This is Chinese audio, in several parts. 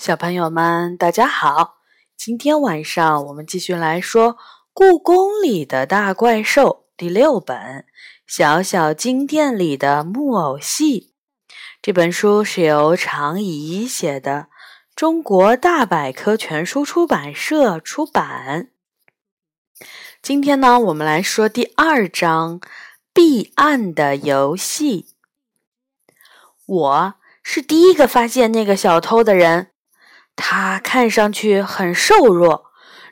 小朋友们，大家好！今天晚上我们继续来说《故宫里的大怪兽》第六本《小小金殿里的木偶戏》。这本书是由常怡写的，中国大百科全书出版社出版。今天呢，我们来说第二章《避案的游戏》。我是第一个发现那个小偷的人。他看上去很瘦弱，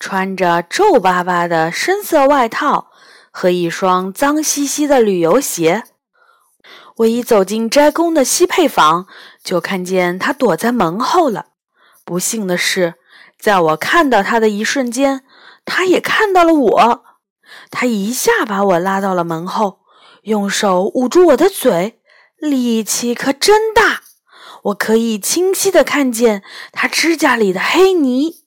穿着皱巴巴的深色外套和一双脏兮兮的旅游鞋。我一走进斋宫的西配房，就看见他躲在门后了。不幸的是，在我看到他的一瞬间，他也看到了我。他一下把我拉到了门后，用手捂住我的嘴，力气可真大。我可以清晰的看见他指甲里的黑泥。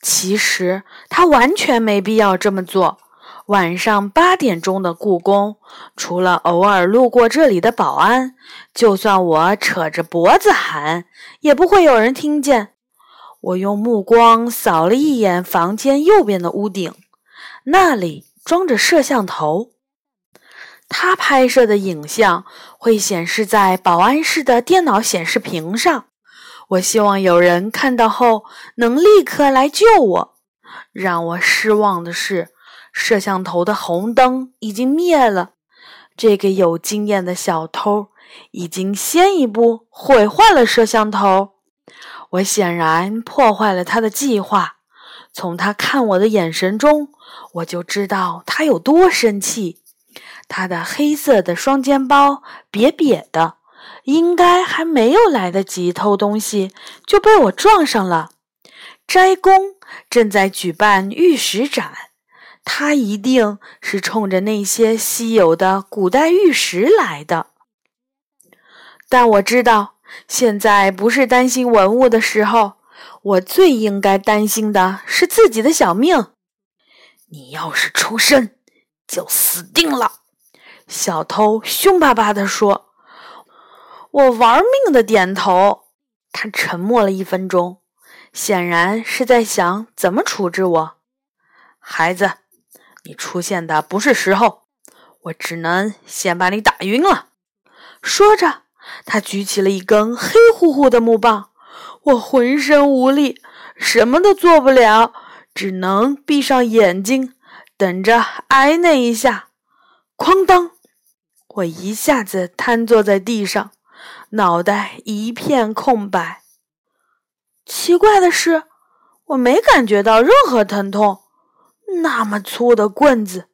其实他完全没必要这么做。晚上八点钟的故宫，除了偶尔路过这里的保安，就算我扯着脖子喊，也不会有人听见。我用目光扫了一眼房间右边的屋顶，那里装着摄像头。他拍摄的影像会显示在保安室的电脑显示屏上。我希望有人看到后能立刻来救我。让我失望的是，摄像头的红灯已经灭了。这个有经验的小偷已经先一步毁坏了摄像头。我显然破坏了他的计划。从他看我的眼神中，我就知道他有多生气。他的黑色的双肩包瘪瘪的，应该还没有来得及偷东西，就被我撞上了。斋宫正在举办玉石展，他一定是冲着那些稀有的古代玉石来的。但我知道，现在不是担心文物的时候，我最应该担心的是自己的小命。你要是出声，就死定了。小偷凶巴巴地说：“我玩命的点头。”他沉默了一分钟，显然是在想怎么处置我。孩子，你出现的不是时候，我只能先把你打晕了。说着，他举起了一根黑乎乎的木棒。我浑身无力，什么都做不了，只能闭上眼睛，等着挨那一下。哐当！我一下子瘫坐在地上，脑袋一片空白。奇怪的是，我没感觉到任何疼痛。那么粗的棍子，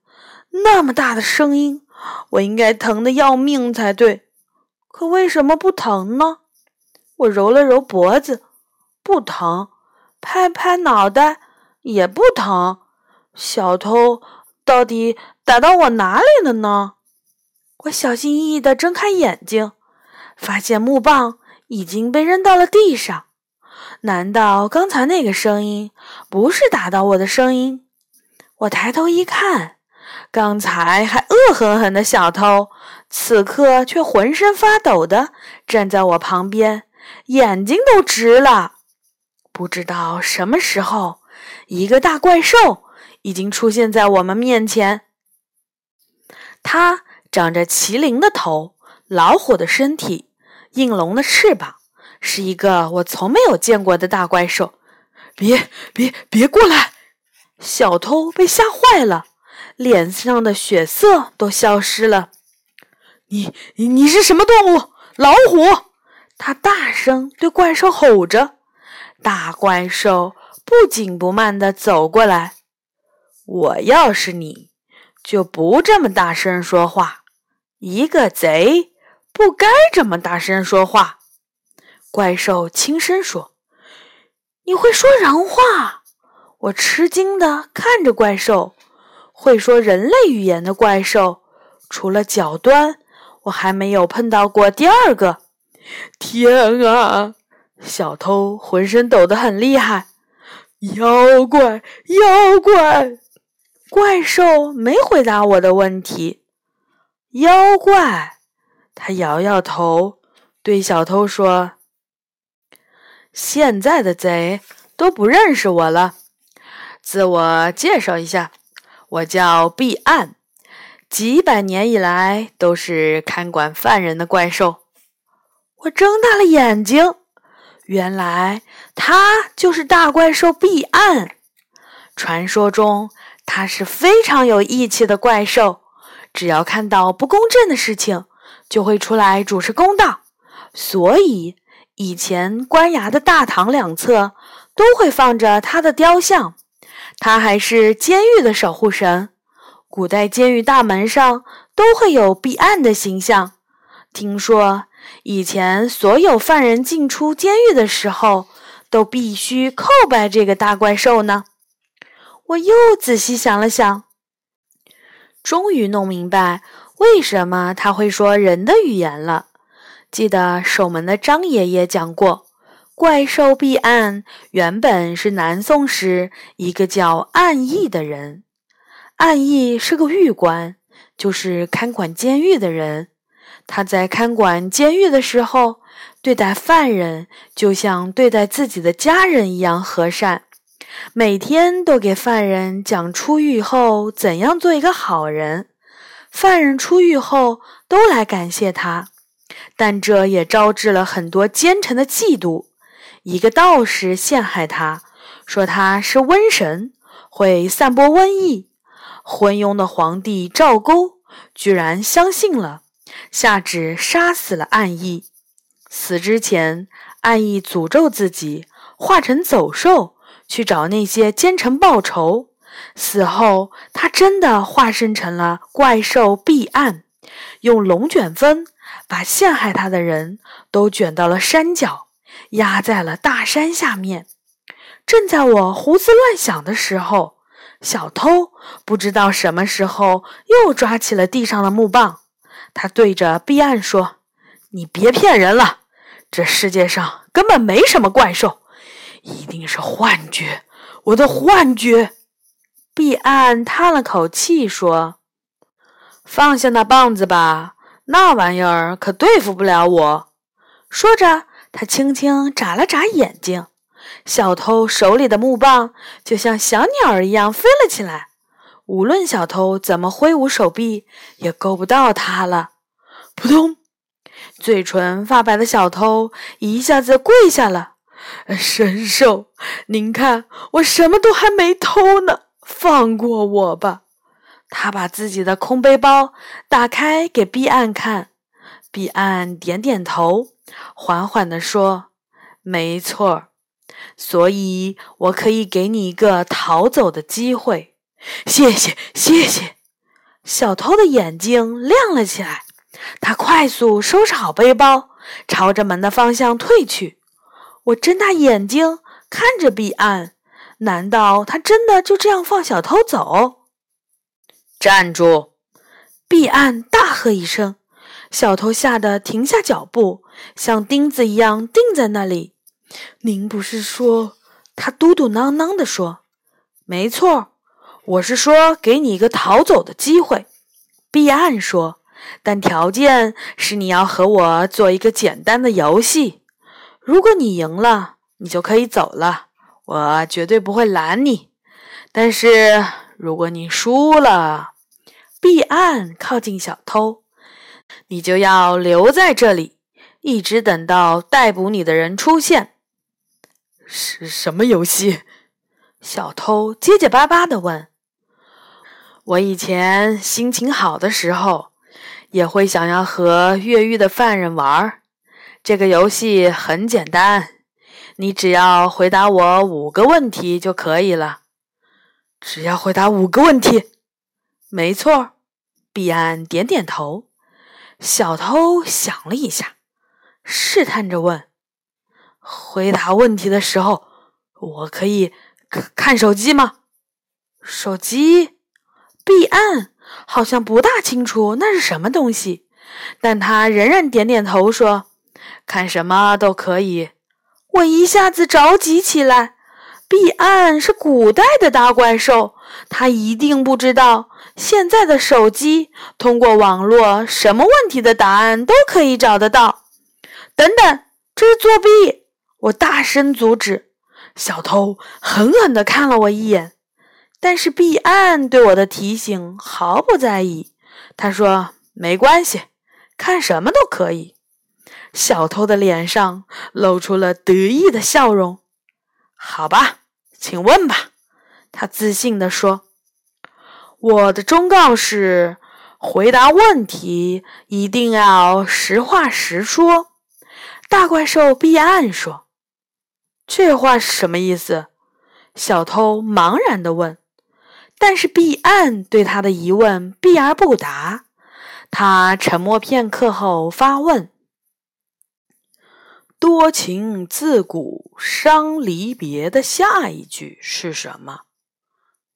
那么大的声音，我应该疼得要命才对。可为什么不疼呢？我揉了揉脖子，不疼；拍拍脑袋，也不疼。小偷到底打到我哪里了呢？我小心翼翼地睁开眼睛，发现木棒已经被扔到了地上。难道刚才那个声音不是打到我的声音？我抬头一看，刚才还恶狠狠的小偷，此刻却浑身发抖的站在我旁边，眼睛都直了。不知道什么时候，一个大怪兽已经出现在我们面前。他。长着麒麟的头，老虎的身体，应龙的翅膀，是一个我从没有见过的大怪兽。别别别过来！小偷被吓坏了，脸上的血色都消失了。你你是什么动物？老虎！他大声对怪兽吼着。大怪兽不紧不慢地走过来。我要是你，就不这么大声说话。一个贼不该这么大声说话。怪兽轻声说：“你会说人话？”我吃惊的看着怪兽。会说人类语言的怪兽，除了脚端，我还没有碰到过第二个。天啊！小偷浑身抖得很厉害。妖怪，妖怪！怪兽没回答我的问题。妖怪，他摇摇头，对小偷说：“现在的贼都不认识我了。自我介绍一下，我叫毕岸，几百年以来都是看管犯人的怪兽。我睁大了眼睛，原来他就是大怪兽毕岸。传说中，他是非常有义气的怪兽，只要看到不公正的事情，就会出来主持公道。所以，以前官衙的大堂两侧都会放着他的雕像。他还是监狱的守护神，古代监狱大门上都会有避案的形象。听说以前所有犯人进出监狱的时候，都必须叩拜这个大怪兽呢。我又仔细想了想，终于弄明白为什么他会说人的语言了。记得守门的张爷爷讲过，怪兽毕岸原本是南宋时一个叫暗义的人。暗义是个狱官，就是看管监狱的人。他在看管监狱的时候，对待犯人就像对待自己的家人一样和善，每天都给犯人讲出狱后怎样做一个好人。犯人出狱后都来感谢他。但这也招致了很多奸臣的嫉妒。一个道士陷害他，说他是瘟神，会散播瘟疫。昏庸的皇帝赵构居然相信了，下旨杀死了暗义。死之前，暗义诅咒自己化成走兽去找那些奸臣报仇。死后，他真的化身成了怪兽毕岸，用龙卷风。把陷害他的人都卷到了山脚，压在了大山下面。正在我胡思乱想的时候，小偷不知道什么时候又抓起了地上的木棒。他对着毕岸说：“你别骗人了，这世界上根本没什么怪兽，一定是幻觉，我的幻觉。”毕岸叹了口气说：“放下那棒子吧。”那玩意儿可对付不了我。说着，他轻轻眨了眨眼睛，小偷手里的木棒就像小鸟儿一样飞了起来。无论小偷怎么挥舞手臂，也够不到它了。扑通！嘴唇发白的小偷一下子跪下了。神兽，您看，我什么都还没偷呢，放过我吧。他把自己的空背包打开给彼岸看，彼岸点点头，缓缓地说：“没错，所以我可以给你一个逃走的机会。”谢谢，谢谢。小偷的眼睛亮了起来，他快速收拾好背包，朝着门的方向退去。我睁大眼睛看着彼岸，难道他真的就这样放小偷走？站住！彼岸大喝一声，小偷吓得停下脚步，像钉子一样钉在那里。您不是说……他嘟嘟囔囔地说：“没错，我是说给你一个逃走的机会。”彼岸说：“但条件是你要和我做一个简单的游戏。如果你赢了，你就可以走了，我绝对不会拦你。但是如果你输了……”避案，靠近小偷，你就要留在这里，一直等到逮捕你的人出现。是什么游戏？小偷结结巴巴地问。我以前心情好的时候，也会想要和越狱的犯人玩。这个游戏很简单，你只要回答我五个问题就可以了。只要回答五个问题，没错。毕安点点头，小偷想了一下，试探着问：“回答问题的时候，我可以看手机吗？”手机，毕安好像不大清楚那是什么东西，但他仍然点点头说：“看什么都可以。”我一下子着急起来。毕岸是古代的大怪兽，他一定不知道现在的手机通过网络，什么问题的答案都可以找得到。等等，这是作弊！我大声阻止。小偷狠狠地看了我一眼，但是毕岸对我的提醒毫不在意。他说：“没关系，看什么都可以。”小偷的脸上露出了得意的笑容。“好吧，请问吧。”他自信地说。“我的忠告是，回答问题一定要实话实说。”大怪兽毕岸说。这话是什么意思？小偷茫然地问。但是毕岸对他的疑问避而不答。他沉默片刻后发问：“多情自古伤离别的下一句是什么？”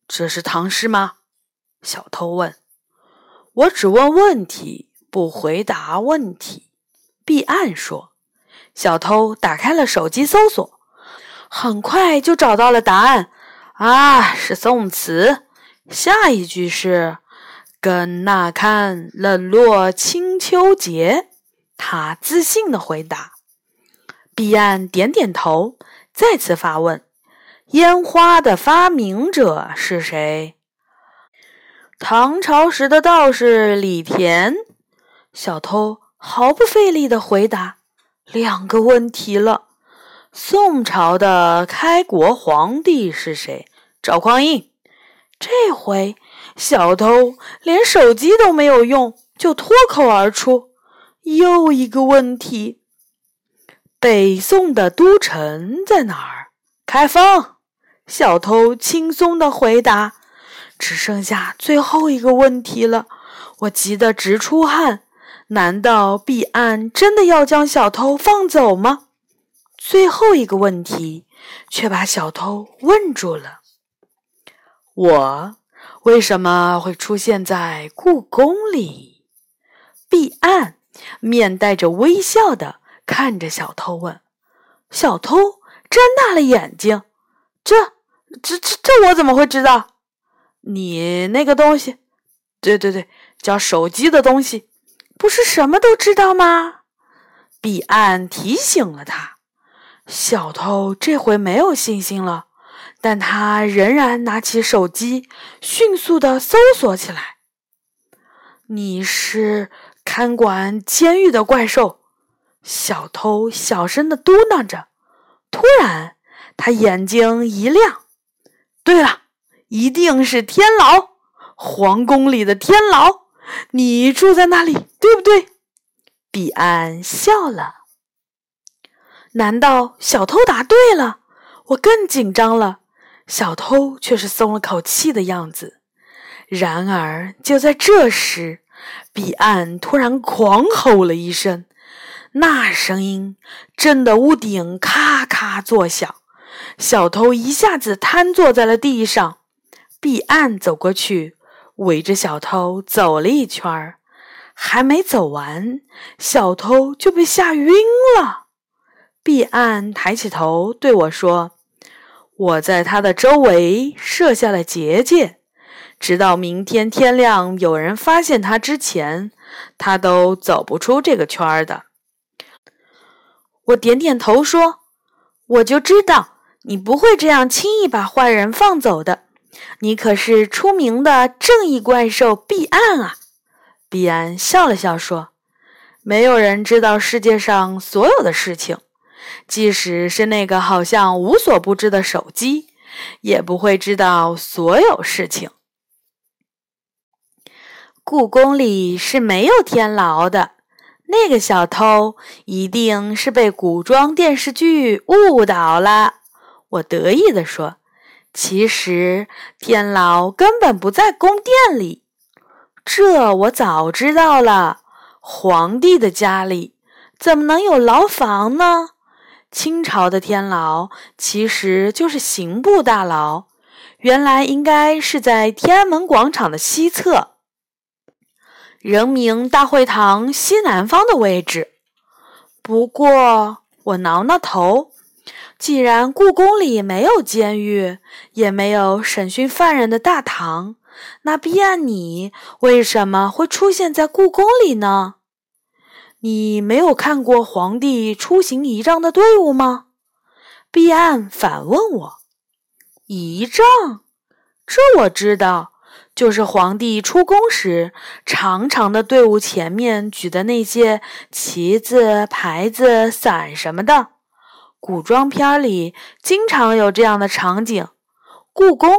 这是唐诗吗？小偷问。我只问问题，不回答问题。毕岸说。小偷打开了手机搜索。很快就找到了答案，啊，是宋词。下一句是“更那看冷落清秋节”。他自信的回答。彼岸点点头，再次发问：“烟花的发明者是谁？”唐朝时的道士李田。小偷毫不费力的回答：“两个问题了。”宋朝的开国皇帝是谁？赵匡胤。这回小偷连手机都没有用，就脱口而出：“又一个问题。北宋的都城在哪儿？”开封。小偷轻松的回答：“只剩下最后一个问题了。”我急得直出汗。难道毕岸真的要将小偷放走吗？最后一个问题却把小偷问住了：“我为什么会出现在故宫里？”毕岸面带着微笑的看着小偷问：“小偷睁大了眼睛，这、这、这、这我怎么会知道？你那个东西，对对对，叫手机的东西，不是什么都知道吗？”彼岸提醒了他。小偷这回没有信心了，但他仍然拿起手机，迅速的搜索起来。你是看管监狱的怪兽，小偷小声的嘟囔着。突然，他眼睛一亮。对了，一定是天牢，皇宫里的天牢。你住在那里，对不对？彼岸笑了。难道小偷答对了？我更紧张了。小偷却是松了口气的样子。然而，就在这时，彼岸突然狂吼了一声，那声音震得屋顶咔咔作响。小偷一下子瘫坐在了地上。彼岸走过去，围着小偷走了一圈儿，还没走完，小偷就被吓晕了。毕岸抬起头对我说：“我在他的周围设下了结界，直到明天天亮有人发现他之前，他都走不出这个圈儿的。”我点点头说：“我就知道你不会这样轻易把坏人放走的。你可是出名的正义怪兽毕岸啊！”毕岸笑了笑说：“没有人知道世界上所有的事情。”即使是那个好像无所不知的手机，也不会知道所有事情。故宫里是没有天牢的，那个小偷一定是被古装电视剧误导了。我得意地说：“其实天牢根本不在宫殿里，这我早知道了。皇帝的家里怎么能有牢房呢？”清朝的天牢其实就是刑部大牢，原来应该是在天安门广场的西侧，人民大会堂西南方的位置。不过我挠挠头，既然故宫里没有监狱，也没有审讯犯人的大堂，那毕岸你为什么会出现在故宫里呢？你没有看过皇帝出行仪仗的队伍吗？毕岸反问我：“仪仗？这我知道，就是皇帝出宫时，长长的队伍前面举的那些旗子、牌子、伞什么的。古装片里经常有这样的场景，故宫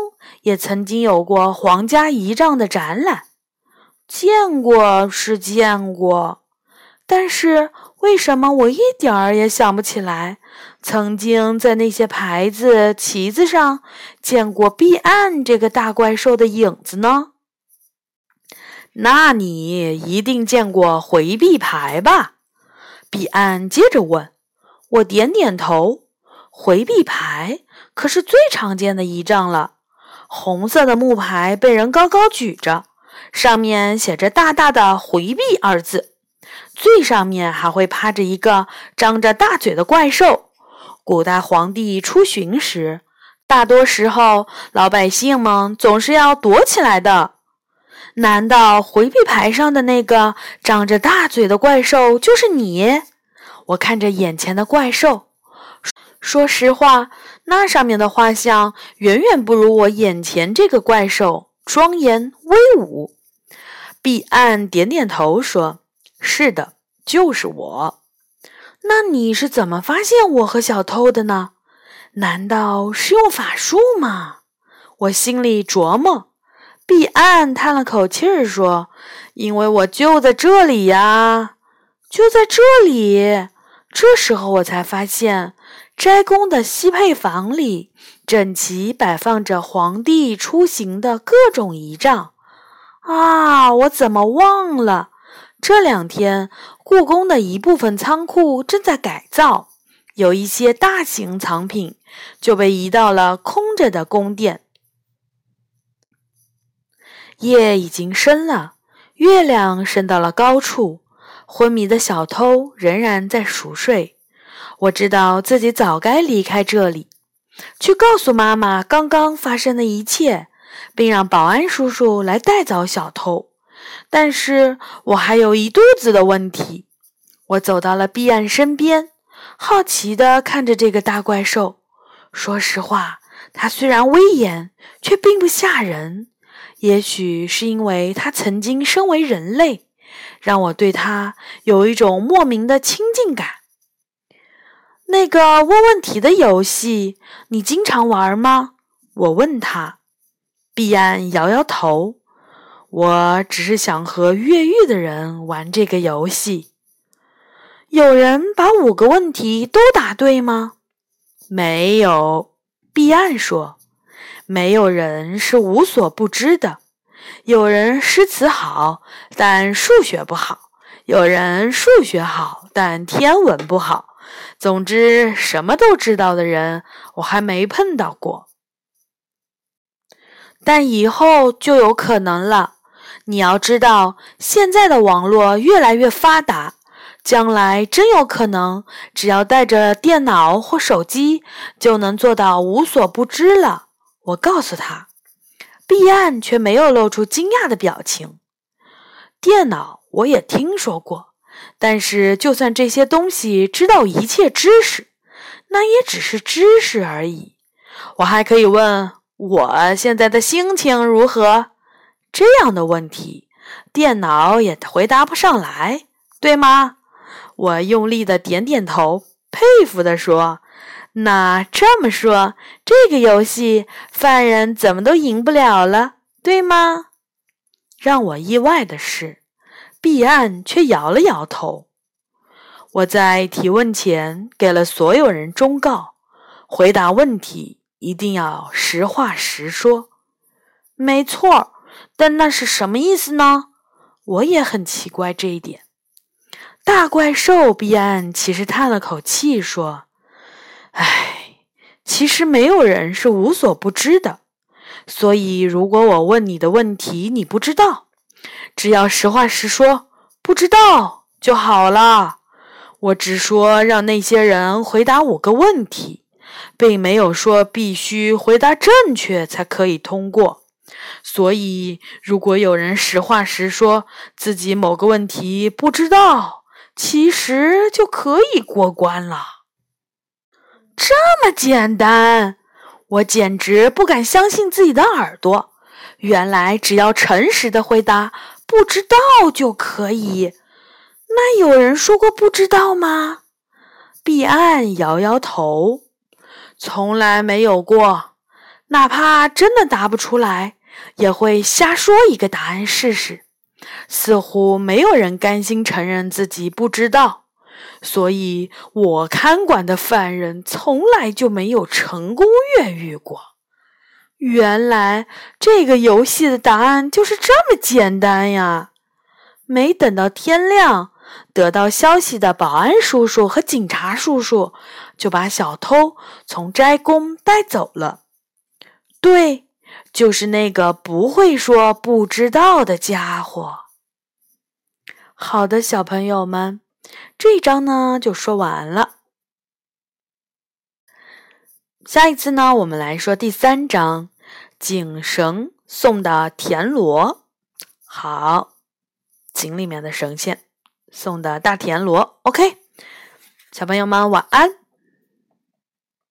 也曾经有过皇家仪仗的展览。见过是见过，但是为什么我一点儿也想不起来？”曾经在那些牌子、旗子上见过“彼岸”这个大怪兽的影子呢？那你一定见过回避牌吧？彼岸接着问。我点点头。回避牌可是最常见的仪仗了。红色的木牌被人高高举着，上面写着大大的“回避”二字，最上面还会趴着一个张着大嘴的怪兽。古代皇帝出巡时，大多时候老百姓们总是要躲起来的。难道回避牌上的那个张着大嘴的怪兽就是你？我看着眼前的怪兽，说实话，那上面的画像远远不如我眼前这个怪兽庄严威武。彼岸点点头说：“是的，就是我。”那你是怎么发现我和小偷的呢？难道是用法术吗？我心里琢磨。彼岸叹了口气儿说：“因为我就在这里呀，就在这里。”这时候我才发现，斋宫的西配房里整齐摆放着皇帝出行的各种仪仗。啊，我怎么忘了？这两天。故宫的一部分仓库正在改造，有一些大型藏品就被移到了空着的宫殿。夜已经深了，月亮升到了高处，昏迷的小偷仍然在熟睡。我知道自己早该离开这里，去告诉妈妈刚刚发生的一切，并让保安叔叔来带走小偷。但是我还有一肚子的问题。我走到了碧岸身边，好奇地看着这个大怪兽。说实话，它虽然威严，却并不吓人。也许是因为它曾经身为人类，让我对它有一种莫名的亲近感。那个问问题的游戏，你经常玩吗？我问他。碧岸摇摇头。我只是想和越狱的人玩这个游戏。有人把五个问题都答对吗？没有。彼岸说：“没有人是无所不知的。有人诗词好，但数学不好；有人数学好，但天文不好。总之，什么都知道的人，我还没碰到过。但以后就有可能了。”你要知道，现在的网络越来越发达，将来真有可能，只要带着电脑或手机，就能做到无所不知了。我告诉他，彼岸却没有露出惊讶的表情。电脑我也听说过，但是就算这些东西知道一切知识，那也只是知识而已。我还可以问我现在的心情如何。这样的问题，电脑也回答不上来，对吗？我用力的点点头，佩服的说：“那这么说，这个游戏犯人怎么都赢不了了，对吗？”让我意外的是，彼岸却摇了摇头。我在提问前给了所有人忠告：回答问题一定要实话实说。没错。但那是什么意思呢？我也很奇怪这一点。大怪兽彼岸其实叹了口气说：“唉，其实没有人是无所不知的。所以，如果我问你的问题你不知道，只要实话实说，不知道就好了。我只说让那些人回答五个问题，并没有说必须回答正确才可以通过。”所以，如果有人实话实说自己某个问题不知道，其实就可以过关了。这么简单，我简直不敢相信自己的耳朵。原来只要诚实的回答“不知道”就可以。那有人说过不知道吗？彼岸摇摇头，从来没有过。哪怕真的答不出来，也会瞎说一个答案试试。似乎没有人甘心承认自己不知道，所以我看管的犯人从来就没有成功越狱过。原来这个游戏的答案就是这么简单呀！没等到天亮，得到消息的保安叔叔和警察叔叔就把小偷从斋宫带走了。对，就是那个不会说不知道的家伙。好的，小朋友们，这一章呢就说完了。下一次呢，我们来说第三章，井绳送的田螺。好，井里面的绳线送的大田螺。OK，小朋友们晚安。